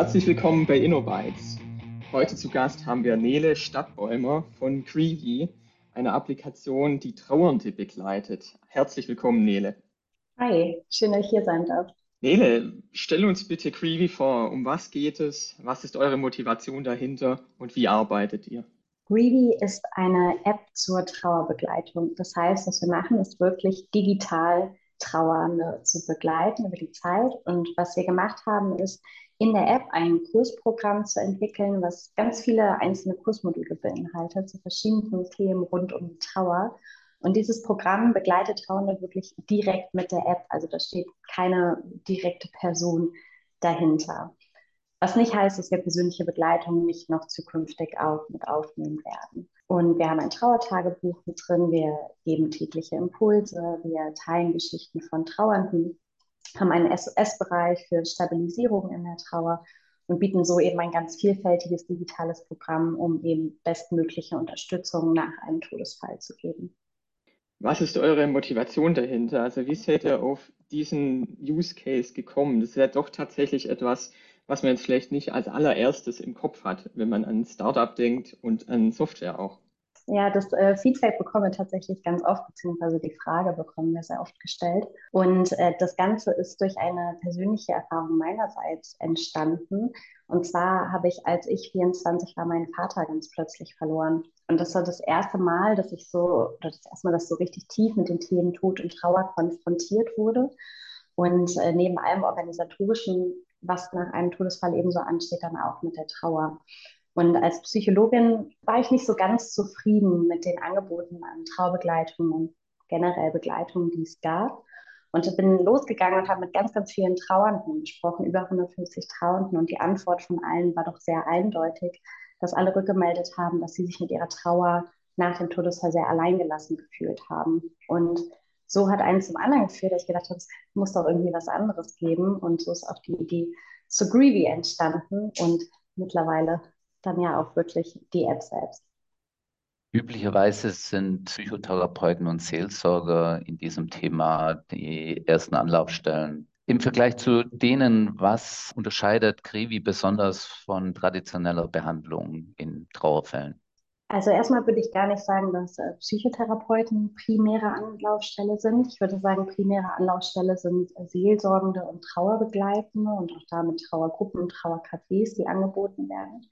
Herzlich willkommen bei InnoBytes. Heute zu Gast haben wir Nele Stadtbäumer von Greevy, eine Applikation, die Trauernde begleitet. Herzlich willkommen, Nele. Hi, schön, dass ich hier sein darf. Nele, stell uns bitte Greevy vor. Um was geht es? Was ist eure Motivation dahinter und wie arbeitet ihr? Greevy ist eine App zur Trauerbegleitung. Das heißt, was wir machen, ist wirklich digital Trauernde zu begleiten über die Zeit. Und was wir gemacht haben, ist, in der App ein Kursprogramm zu entwickeln, was ganz viele einzelne Kursmodule beinhaltet, zu verschiedenen Themen rund um Trauer. Und dieses Programm begleitet Trauernde wirklich direkt mit der App. Also da steht keine direkte Person dahinter. Was nicht heißt, dass wir persönliche Begleitung nicht noch zukünftig auch mit aufnehmen werden. Und wir haben ein Trauertagebuch mit drin, wir geben tägliche Impulse, wir teilen Geschichten von Trauernden haben einen SOS-Bereich für Stabilisierung in der Trauer und bieten so eben ein ganz vielfältiges digitales Programm, um eben bestmögliche Unterstützung nach einem Todesfall zu geben. Was ist eure Motivation dahinter? Also wie seid ihr auf diesen Use Case gekommen? Das ist ja doch tatsächlich etwas, was man jetzt vielleicht nicht als allererstes im Kopf hat, wenn man an Startup denkt und an Software auch. Ja, das äh, Feedback bekommen wir tatsächlich ganz oft, beziehungsweise die Frage bekommen wir sehr oft gestellt. Und äh, das Ganze ist durch eine persönliche Erfahrung meinerseits entstanden. Und zwar habe ich, als ich 24 war, meinen Vater ganz plötzlich verloren. Und das war das erste Mal, dass ich so, oder das erste Mal, dass so richtig tief mit den Themen Tod und Trauer konfrontiert wurde. Und äh, neben allem Organisatorischen, was nach einem Todesfall ebenso ansteht, dann auch mit der Trauer. Und als Psychologin war ich nicht so ganz zufrieden mit den Angeboten an Traubegleitung und generell Begleitung, die es gab. Und bin losgegangen und habe mit ganz, ganz vielen Trauernden gesprochen, über 150 Trauernden. Und die Antwort von allen war doch sehr eindeutig, dass alle rückgemeldet haben, dass sie sich mit ihrer Trauer nach dem Todesfall sehr alleingelassen gefühlt haben. Und so hat eins zum anderen geführt, dass ich gedacht habe, es muss doch irgendwie was anderes geben. Und so ist auch die Idee zu Greevy entstanden. Und mittlerweile dann ja auch wirklich die App selbst. Üblicherweise sind Psychotherapeuten und Seelsorger in diesem Thema die ersten Anlaufstellen. Im Vergleich zu denen, was unterscheidet Krivi besonders von traditioneller Behandlung in Trauerfällen? Also erstmal würde ich gar nicht sagen, dass äh, Psychotherapeuten primäre Anlaufstelle sind. Ich würde sagen, primäre Anlaufstelle sind Seelsorgende und Trauerbegleitende und auch damit Trauergruppen und Trauercafés, die angeboten werden.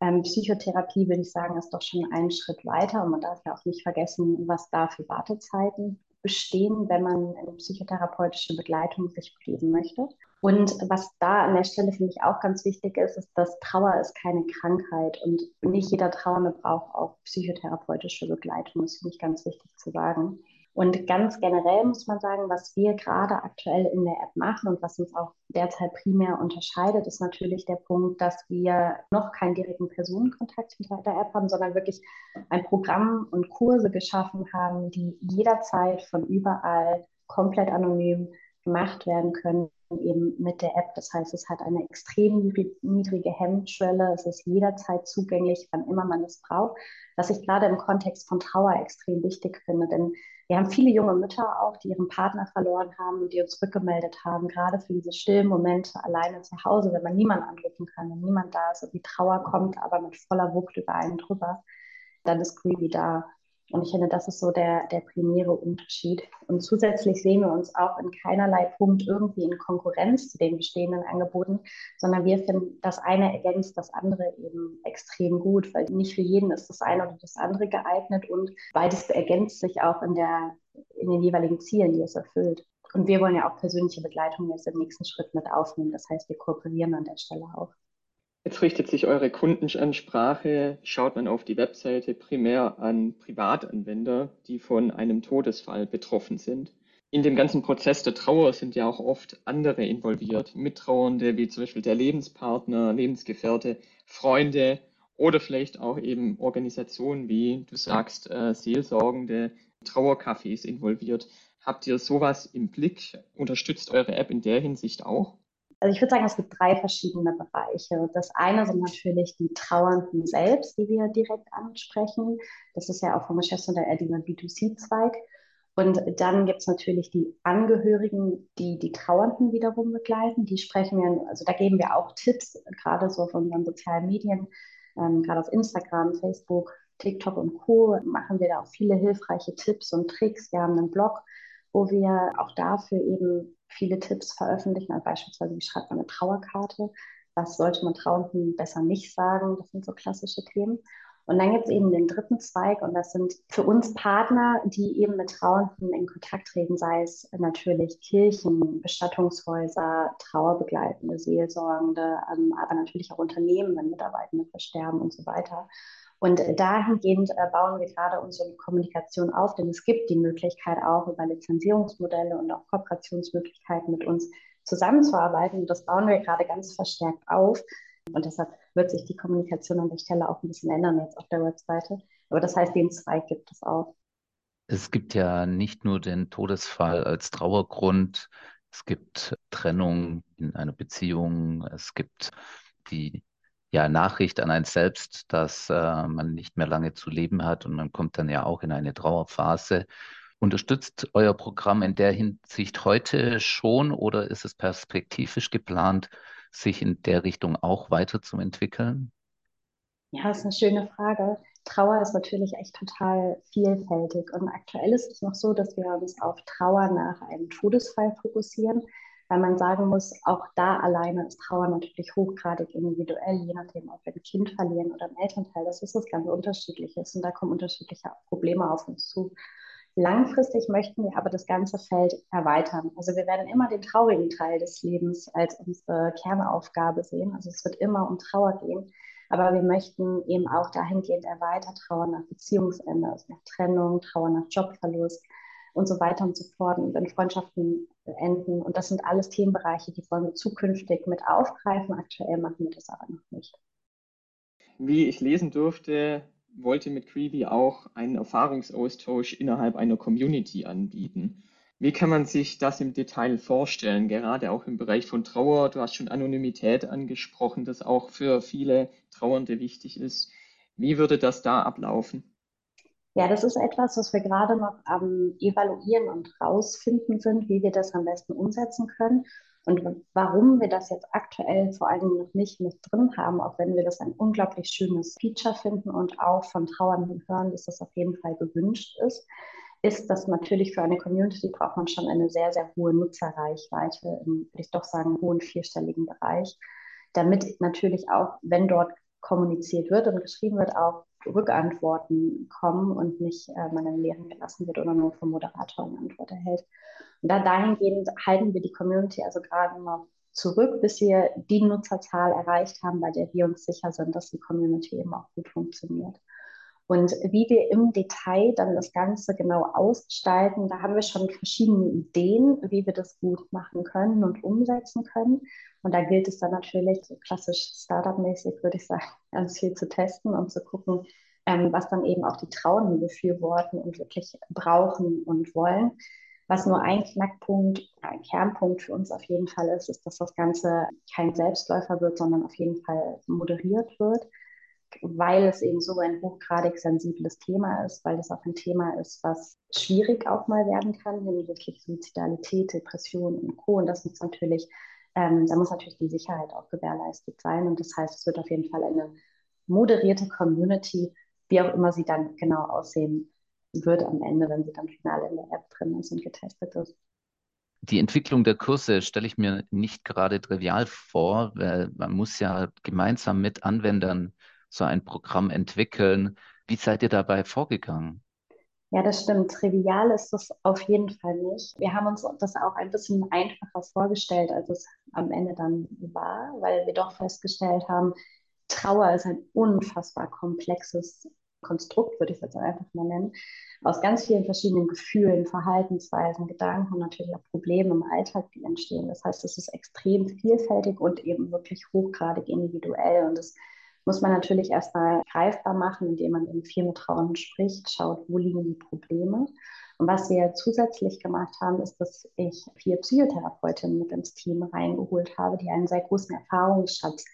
Ähm, Psychotherapie, würde ich sagen, ist doch schon einen Schritt weiter und man darf ja auch nicht vergessen, was da für Wartezeiten bestehen, wenn man in psychotherapeutische Begleitung sich begeben möchte. Und was da an der Stelle finde ich auch ganz wichtig ist, ist, dass Trauer ist keine Krankheit und nicht jeder Trauernde braucht auch psychotherapeutische Begleitung. Das finde ich ganz wichtig zu sagen. Und ganz generell muss man sagen, was wir gerade aktuell in der App machen und was uns auch derzeit primär unterscheidet, ist natürlich der Punkt, dass wir noch keinen direkten Personenkontakt hinter der App haben, sondern wirklich ein Programm und Kurse geschaffen haben, die jederzeit von überall komplett anonym gemacht werden können, eben mit der App. Das heißt, es hat eine extrem niedrige Hemmschwelle. Es ist jederzeit zugänglich, wann immer man es braucht. Was ich gerade im Kontext von Trauer extrem wichtig finde, denn wir haben viele junge Mütter auch, die ihren Partner verloren haben und die uns rückgemeldet haben, gerade für diese stillen Momente alleine zu Hause, wenn man niemanden anrufen kann, wenn niemand da ist und die Trauer kommt aber mit voller Wucht über einen drüber, dann ist Greedy da. Und ich finde, das ist so der, der primäre Unterschied. Und zusätzlich sehen wir uns auch in keinerlei Punkt irgendwie in Konkurrenz zu den bestehenden Angeboten, sondern wir finden, das eine ergänzt das andere eben extrem gut, weil nicht für jeden ist das eine oder das andere geeignet und beides ergänzt sich auch in, der, in den jeweiligen Zielen, die es erfüllt. Und wir wollen ja auch persönliche Begleitung jetzt im nächsten Schritt mit aufnehmen. Das heißt, wir kooperieren an der Stelle auch. Jetzt richtet sich eure Kundenansprache, schaut man auf die Webseite primär an Privatanwender, die von einem Todesfall betroffen sind. In dem ganzen Prozess der Trauer sind ja auch oft andere involviert, Mittrauernde wie zum Beispiel der Lebenspartner, Lebensgefährte, Freunde oder vielleicht auch eben Organisationen wie du sagst, äh, Seelsorgende, Trauercafés involviert. Habt ihr sowas im Blick? Unterstützt eure App in der Hinsicht auch? Also ich würde sagen, es gibt drei verschiedene Bereiche. Das eine sind natürlich die Trauernden selbst, die wir direkt ansprechen. Das ist ja auch vom Geschäftsmodell eher dieser B2C-Zweig. Und dann gibt es natürlich die Angehörigen, die die Trauernden wiederum begleiten. Die sprechen wir, also da geben wir auch Tipps, gerade so von unseren sozialen Medien, ähm, gerade auf Instagram, Facebook, TikTok und Co. machen wir da auch viele hilfreiche Tipps und Tricks. Wir haben einen Blog, wo wir auch dafür eben viele Tipps veröffentlichen, also beispielsweise wie schreibt man eine Trauerkarte, was sollte man Trauernden besser nicht sagen, das sind so klassische Themen. Und dann gibt es eben den dritten Zweig und das sind für uns Partner, die eben mit Trauernden in Kontakt treten, sei es natürlich Kirchen, Bestattungshäuser, Trauerbegleitende, Seelsorgende, ähm, aber natürlich auch Unternehmen, wenn Mitarbeitende versterben und so weiter. Und dahingehend äh, bauen wir gerade unsere Kommunikation auf, denn es gibt die Möglichkeit auch über Lizenzierungsmodelle und auch Kooperationsmöglichkeiten mit uns zusammenzuarbeiten. Und das bauen wir gerade ganz verstärkt auf. Und deshalb wird sich die Kommunikation an der Stelle auch ein bisschen ändern jetzt auf der Webseite. Aber das heißt, den Zweig gibt es auch. Es gibt ja nicht nur den Todesfall als Trauergrund, es gibt Trennung in einer Beziehung, es gibt die ja, Nachricht an einen selbst, dass äh, man nicht mehr lange zu leben hat und man kommt dann ja auch in eine Trauerphase. Unterstützt euer Programm in der Hinsicht heute schon oder ist es perspektivisch geplant, sich in der Richtung auch weiterzuentwickeln? Ja, das ist eine schöne Frage. Trauer ist natürlich echt total vielfältig. Und aktuell ist es noch so, dass wir uns auf Trauer nach einem Todesfall fokussieren, weil man sagen muss, auch da alleine ist Trauer natürlich hochgradig individuell, je nachdem, ob wir ein Kind verlieren oder ein Elternteil. Das ist was ganz Unterschiedliches und da kommen unterschiedliche Probleme auf uns zu. Langfristig möchten wir aber das ganze Feld erweitern. Also wir werden immer den traurigen Teil des Lebens als unsere Kernaufgabe sehen. Also es wird immer um Trauer gehen. Aber wir möchten eben auch dahingehend erweitert Trauer nach Beziehungsende, also nach Trennung, Trauer nach Jobverlust und so weiter und so fort und wenn Freundschaften enden. Und das sind alles Themenbereiche, die wollen wir zukünftig mit aufgreifen. Aktuell machen wir das aber noch nicht. Wie ich lesen durfte, wollte mit Creevy auch einen Erfahrungsaustausch innerhalb einer Community anbieten. Wie kann man sich das im Detail vorstellen, gerade auch im Bereich von Trauer? Du hast schon Anonymität angesprochen, das auch für viele Trauernde wichtig ist. Wie würde das da ablaufen? Ja, das ist etwas, was wir gerade noch am Evaluieren und rausfinden sind, wie wir das am besten umsetzen können. Und warum wir das jetzt aktuell vor allen Dingen noch nicht mit drin haben, auch wenn wir das ein unglaublich schönes Feature finden und auch von Trauernden hören, dass das auf jeden Fall gewünscht ist, ist, dass natürlich für eine Community braucht man schon eine sehr, sehr hohe Nutzerreichweite im, würde ich doch sagen, hohen vierstelligen Bereich, damit natürlich auch, wenn dort kommuniziert wird und geschrieben wird, auch Rückantworten kommen und nicht äh, man im Leeren gelassen wird oder nur vom Moderator eine Antwort erhält. Und da dahingehend halten wir die Community also gerade noch zurück, bis wir die Nutzerzahl erreicht haben, bei der wir uns sicher sind, dass die Community eben auch gut funktioniert. Und wie wir im Detail dann das Ganze genau ausgestalten, da haben wir schon verschiedene Ideen, wie wir das gut machen können und umsetzen können. Und da gilt es dann natürlich, so klassisch Startup-mäßig würde ich sagen, ganz viel zu testen und zu gucken, ähm, was dann eben auch die Trauenden befürworten und wirklich brauchen und wollen. Was nur ein Knackpunkt, ein Kernpunkt für uns auf jeden Fall ist, ist, dass das Ganze kein Selbstläufer wird, sondern auf jeden Fall moderiert wird, weil es eben so ein hochgradig sensibles Thema ist, weil es auch ein Thema ist, was schwierig auch mal werden kann hinsichtlich Suizidalität, Depression und Co. Und das muss natürlich, ähm, da muss natürlich die Sicherheit auch gewährleistet sein. Und das heißt, es wird auf jeden Fall eine moderierte Community, wie auch immer sie dann genau aussehen wird am Ende, wenn sie dann final in der App drin ist und getestet ist. Die Entwicklung der Kurse stelle ich mir nicht gerade trivial vor, weil man muss ja gemeinsam mit Anwendern so ein Programm entwickeln. Wie seid ihr dabei vorgegangen? Ja, das stimmt. Trivial ist das auf jeden Fall nicht. Wir haben uns das auch ein bisschen einfacher vorgestellt, als es am Ende dann war, weil wir doch festgestellt haben, Trauer ist ein unfassbar komplexes Konstrukt, würde ich es jetzt einfach mal nennen, aus ganz vielen verschiedenen Gefühlen, Verhaltensweisen, Gedanken und natürlich auch Problemen im Alltag, die entstehen. Das heißt, es ist extrem vielfältig und eben wirklich hochgradig individuell. Und das muss man natürlich erstmal greifbar machen, indem man eben viel mit Trauern spricht, schaut, wo liegen die Probleme. Und was wir zusätzlich gemacht haben, ist, dass ich vier Psychotherapeutinnen mit ins Team reingeholt habe, die einen sehr großen Erfahrungsschatz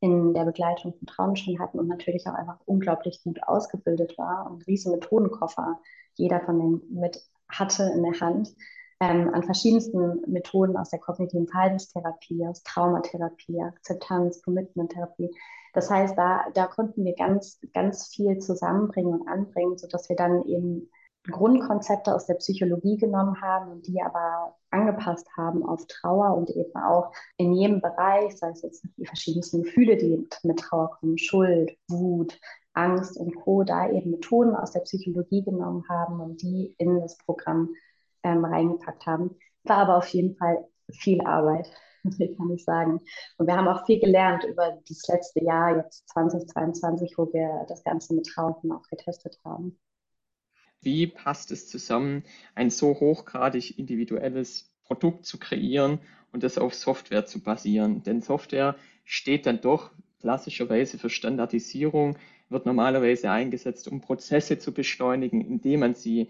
in der Begleitung von Trauen schon hatten und natürlich auch einfach unglaublich gut ausgebildet war und riesen Methodenkoffer jeder von den hatte in der Hand, ähm, an verschiedensten Methoden aus der kognitiven Verhaltenstherapie, aus Traumatherapie, Akzeptanz, Commitment-Therapie. Das heißt, da, da konnten wir ganz, ganz viel zusammenbringen und anbringen, sodass wir dann eben Grundkonzepte aus der Psychologie genommen haben und die aber angepasst haben auf Trauer und eben auch in jedem Bereich, sei es jetzt die verschiedensten Gefühle, die mit Trauer kommen, Schuld, Wut, Angst und Co., da eben Methoden aus der Psychologie genommen haben und die in das Programm ähm, reingepackt haben. War aber auf jeden Fall viel Arbeit, kann ich sagen. Und wir haben auch viel gelernt über das letzte Jahr, jetzt 2022, wo wir das Ganze mit Trauern auch getestet haben. Wie passt es zusammen, ein so hochgradig individuelles Produkt zu kreieren und das auf Software zu basieren? Denn Software steht dann doch klassischerweise für Standardisierung, wird normalerweise eingesetzt, um Prozesse zu beschleunigen, indem man sie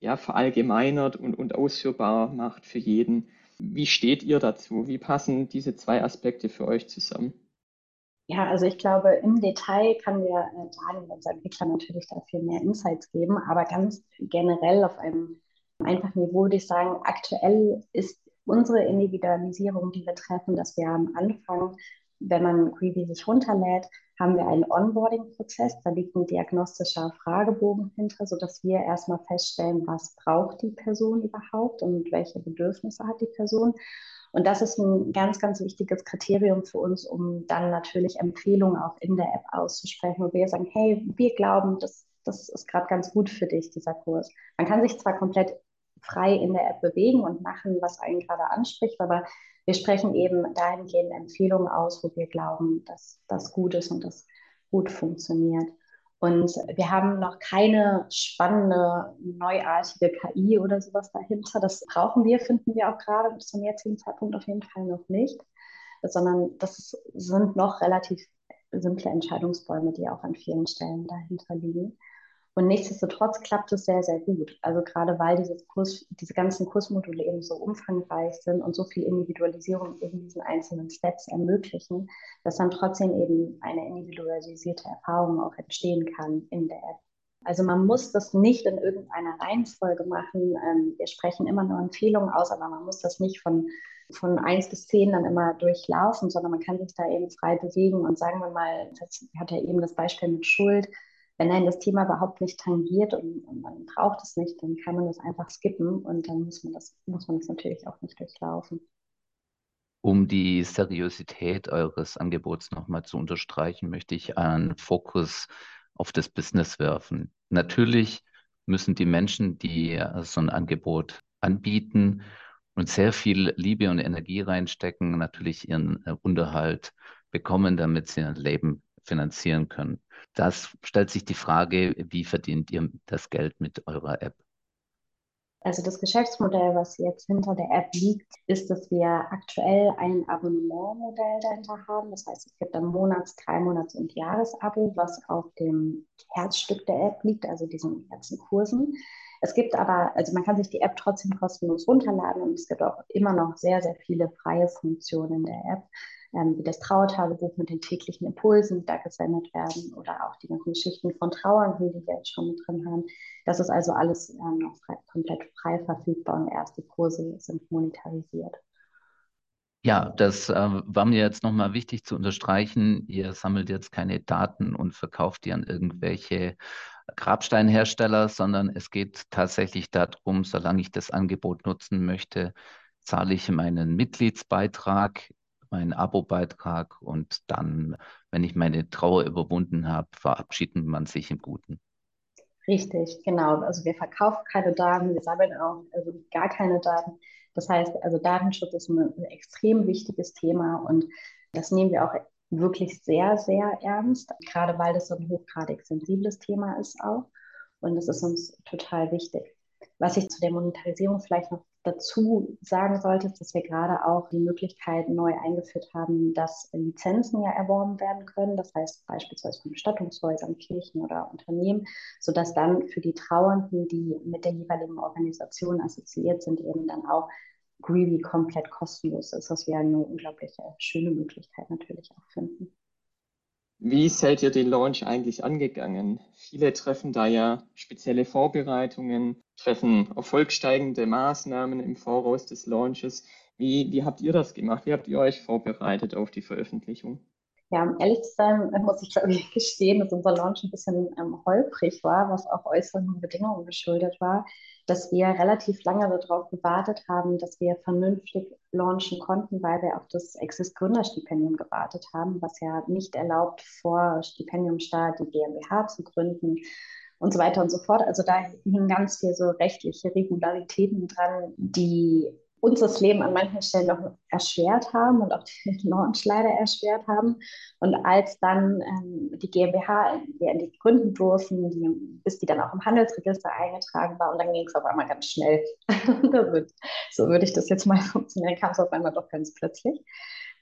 ja, verallgemeinert und, und ausführbar macht für jeden. Wie steht ihr dazu? Wie passen diese zwei Aspekte für euch zusammen? Ja, also ich glaube, im Detail kann der äh, Daniel, unser Entwickler, natürlich da viel mehr Insights geben, aber ganz generell auf einem einfachen Niveau würde ich sagen, aktuell ist unsere Individualisierung, die wir treffen, dass wir am Anfang, wenn man Greedy sich runterlädt, haben wir einen Onboarding-Prozess. Da liegt ein diagnostischer Fragebogen hinter, sodass wir erstmal feststellen, was braucht die Person überhaupt und welche Bedürfnisse hat die Person. Und das ist ein ganz, ganz wichtiges Kriterium für uns, um dann natürlich Empfehlungen auch in der App auszusprechen, wo wir sagen, hey, wir glauben, das, das ist gerade ganz gut für dich, dieser Kurs. Man kann sich zwar komplett frei in der App bewegen und machen, was einen gerade anspricht, aber wir sprechen eben dahingehend Empfehlungen aus, wo wir glauben, dass das gut ist und das gut funktioniert. Und wir haben noch keine spannende, neuartige KI oder sowas dahinter. Das brauchen wir, finden wir auch gerade zum jetzigen Zeitpunkt auf jeden Fall noch nicht, sondern das sind noch relativ simple Entscheidungsbäume, die auch an vielen Stellen dahinter liegen. Und nichtsdestotrotz klappt es sehr, sehr gut. Also gerade weil dieses Kurs, diese ganzen Kursmodule eben so umfangreich sind und so viel Individualisierung in diesen einzelnen Steps ermöglichen, dass dann trotzdem eben eine individualisierte Erfahrung auch entstehen kann in der App. Also man muss das nicht in irgendeiner Reihenfolge machen. Ähm, wir sprechen immer nur Empfehlungen aus, aber man muss das nicht von, von 1 bis 10 dann immer durchlaufen, sondern man kann sich da eben frei bewegen und sagen wir mal, das hat ja eben das Beispiel mit Schuld, wenn einen das Thema überhaupt nicht tangiert und, und, man braucht es nicht, dann kann man das einfach skippen und dann muss man das, muss man das natürlich auch nicht durchlaufen. Um die Seriosität eures Angebots nochmal zu unterstreichen, möchte ich einen Fokus auf das Business werfen. Natürlich müssen die Menschen, die so ein Angebot anbieten und sehr viel Liebe und Energie reinstecken, natürlich ihren äh, Unterhalt bekommen, damit sie ein Leben finanzieren können. Das stellt sich die Frage, wie verdient ihr das Geld mit eurer App? Also das Geschäftsmodell, was jetzt hinter der App liegt, ist, dass wir aktuell ein Abonnementmodell dahinter haben. Das heißt, es gibt ein Monats-, drei Monats- und Jahresabo, was auf dem Herzstück der App liegt, also diesen ganzen Kursen. Es gibt aber, also man kann sich die App trotzdem kostenlos runterladen und es gibt auch immer noch sehr, sehr viele freie Funktionen der App ähm, wie das Trauertagebuch mit den täglichen Impulsen, die da gesendet werden oder auch die ganzen Geschichten von Trauernden, die wir jetzt schon mit drin haben. Das ist also alles ähm, noch frei, komplett frei verfügbar und erst die Kurse sind monetarisiert. Ja, das äh, war mir jetzt nochmal wichtig zu unterstreichen. Ihr sammelt jetzt keine Daten und verkauft die an irgendwelche Grabsteinhersteller, sondern es geht tatsächlich darum, solange ich das Angebot nutzen möchte, zahle ich meinen Mitgliedsbeitrag meinen Abo-Beitrag und dann, wenn ich meine Trauer überwunden habe, verabschiedet man sich im Guten. Richtig, genau. Also wir verkaufen keine Daten, wir sammeln auch also gar keine Daten. Das heißt, also Datenschutz ist ein, ein extrem wichtiges Thema und das nehmen wir auch wirklich sehr, sehr ernst, gerade weil das so ein hochgradig sensibles Thema ist auch. Und das ist uns total wichtig. Was ich zu der Monetarisierung vielleicht noch dazu sagen sollte, ist, dass wir gerade auch die Möglichkeit neu eingeführt haben, dass Lizenzen ja erworben werden können. Das heißt beispielsweise von Bestattungshäusern, Kirchen oder Unternehmen, sodass dann für die Trauernden, die mit der jeweiligen Organisation assoziiert sind, eben dann auch Greedy komplett kostenlos ist, was wir eine unglaublich schöne Möglichkeit natürlich auch finden. Wie seid ihr den Launch eigentlich angegangen? Viele treffen da ja spezielle Vorbereitungen, treffen erfolgsteigende Maßnahmen im Voraus des Launches. Wie, wie habt ihr das gemacht? Wie habt ihr euch vorbereitet auf die Veröffentlichung? Ja, um ehrlich zu sein, muss ich glaube ich gestehen, dass unser Launch ein bisschen ähm, holprig war, was auch äußeren Bedingungen geschuldet war, dass wir relativ lange darauf gewartet haben, dass wir vernünftig launchen konnten, weil wir auf das Exist Gründerstipendium gewartet haben, was ja nicht erlaubt, vor Stipendiumstart die GmbH zu gründen und so weiter und so fort. Also da hingen ganz viel so rechtliche Regularitäten dran, die uns das Leben an manchen Stellen noch erschwert haben und auch den Launch leider erschwert haben. Und als dann ähm, die GmbH, wir endlich gründen durften, die, bis die dann auch im Handelsregister eingetragen war, und dann ging es auf einmal ganz schnell. so würde ich das jetzt mal funktionieren, kam es auf einmal doch ganz plötzlich.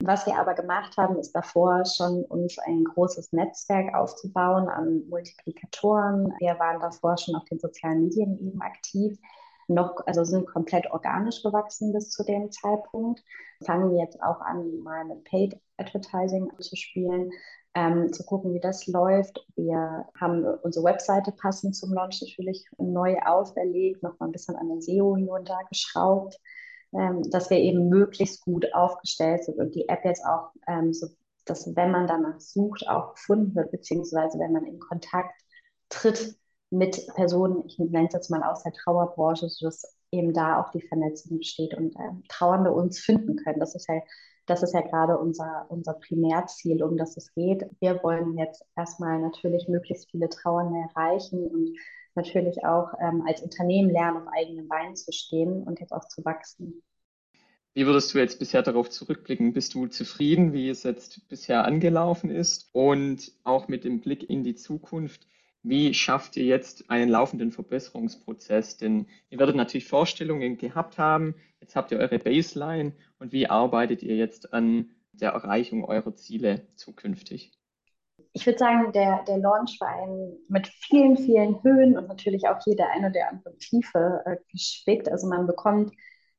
Was wir aber gemacht haben, ist davor schon uns ein großes Netzwerk aufzubauen an Multiplikatoren. Wir waren davor schon auf den sozialen Medien eben aktiv noch, also sind komplett organisch gewachsen bis zu dem Zeitpunkt. Fangen jetzt auch an, mal mit Paid Advertising zu spielen, ähm, zu gucken, wie das läuft. Wir haben unsere Webseite passend zum Launch natürlich neu auferlegt, noch mal ein bisschen an den SEO hier und da geschraubt, ähm, dass wir eben möglichst gut aufgestellt sind und die App jetzt auch, ähm, so, dass wenn man danach sucht, auch gefunden wird, beziehungsweise wenn man in Kontakt tritt mit Personen, ich nenne es jetzt mal aus der Trauerbranche, sodass eben da auch die Vernetzung besteht und äh, Trauernde uns finden können. Das ist ja, das ist ja gerade unser, unser Primärziel, um das es geht. Wir wollen jetzt erstmal natürlich möglichst viele Trauernde erreichen und natürlich auch ähm, als Unternehmen lernen, auf eigenen Beinen zu stehen und jetzt auch zu wachsen. Wie würdest du jetzt bisher darauf zurückblicken? Bist du zufrieden, wie es jetzt bisher angelaufen ist? Und auch mit dem Blick in die Zukunft, wie schafft ihr jetzt einen laufenden Verbesserungsprozess? Denn ihr werdet natürlich Vorstellungen gehabt haben, jetzt habt ihr eure Baseline und wie arbeitet ihr jetzt an der Erreichung eurer Ziele zukünftig? Ich würde sagen, der, der Launch war ein, mit vielen, vielen Höhen und natürlich auch jede eine oder andere Tiefe äh, gespickt. Also man bekommt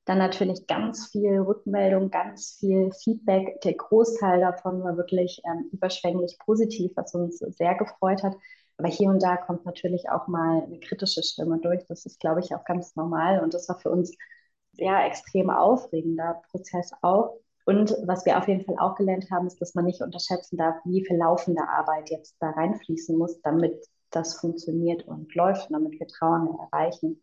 dann natürlich ganz viel Rückmeldung, ganz viel Feedback. Der Großteil davon war wirklich ähm, überschwänglich positiv, was uns sehr gefreut hat. Aber hier und da kommt natürlich auch mal eine kritische Stimme durch. Das ist, glaube ich, auch ganz normal. Und das war für uns sehr extrem aufregender Prozess auch. Und was wir auf jeden Fall auch gelernt haben, ist, dass man nicht unterschätzen darf, wie viel laufende Arbeit jetzt da reinfließen muss, damit das funktioniert und läuft, damit wir Trauernde erreichen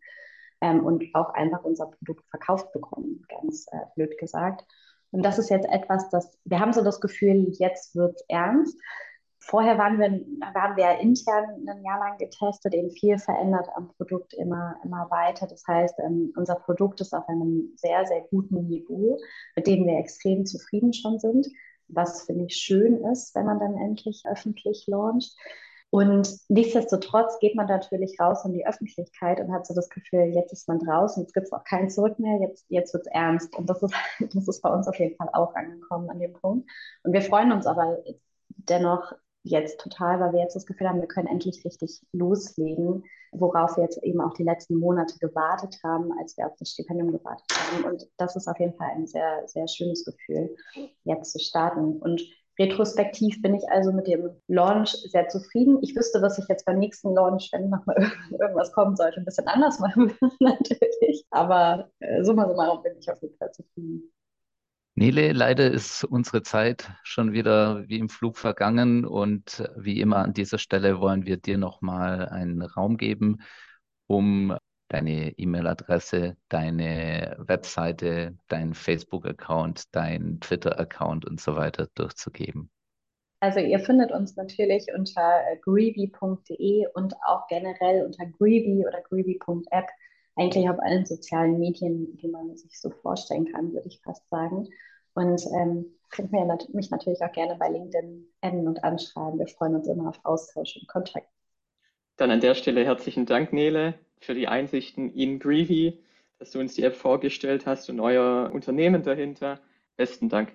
ähm, und auch einfach unser Produkt verkauft bekommen, ganz äh, blöd gesagt. Und das ist jetzt etwas, das wir haben so das Gefühl, jetzt wird es ernst. Vorher waren wir, haben wir intern ein Jahr lang getestet, eben viel verändert am Produkt immer, immer weiter. Das heißt, ähm, unser Produkt ist auf einem sehr, sehr guten Niveau, mit dem wir extrem zufrieden schon sind, was finde ich schön ist, wenn man dann endlich öffentlich launcht. Und nichtsdestotrotz geht man natürlich raus in die Öffentlichkeit und hat so das Gefühl, jetzt ist man draußen, jetzt gibt es auch kein Zurück mehr, jetzt, jetzt wird es ernst. Und das ist, das ist bei uns auf jeden Fall auch angekommen an dem Punkt. Und wir freuen uns aber dennoch jetzt total, weil wir jetzt das Gefühl haben, wir können endlich richtig loslegen, worauf wir jetzt eben auch die letzten Monate gewartet haben, als wir auf das Stipendium gewartet haben. Und das ist auf jeden Fall ein sehr, sehr schönes Gefühl, jetzt zu starten. Und retrospektiv bin ich also mit dem Launch sehr zufrieden. Ich wüsste, was ich jetzt beim nächsten Launch, wenn nochmal irgendwas kommen sollte, ein bisschen anders machen würde, natürlich. Aber äh, summa summarum bin ich auf jeden Fall zufrieden. Nele, leider ist unsere Zeit schon wieder wie im Flug vergangen und wie immer an dieser Stelle wollen wir dir nochmal einen Raum geben, um deine E-Mail-Adresse, deine Webseite, dein Facebook-Account, dein Twitter-Account und so weiter durchzugeben. Also ihr findet uns natürlich unter greeby.de und auch generell unter greeby oder greeby.app eigentlich auf allen sozialen Medien, die man sich so vorstellen kann, würde ich fast sagen. Und ähm, könnt mir mich natürlich auch gerne bei LinkedIn adden und anschreiben. Wir freuen uns immer auf Austausch und Kontakt. Dann an der Stelle herzlichen Dank, Nele, für die Einsichten in Greevy, dass du uns die App vorgestellt hast und euer Unternehmen dahinter. Besten Dank.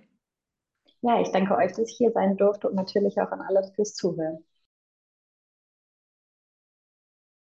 Ja, ich danke euch, dass ich hier sein durfte und natürlich auch an alle fürs Zuhören.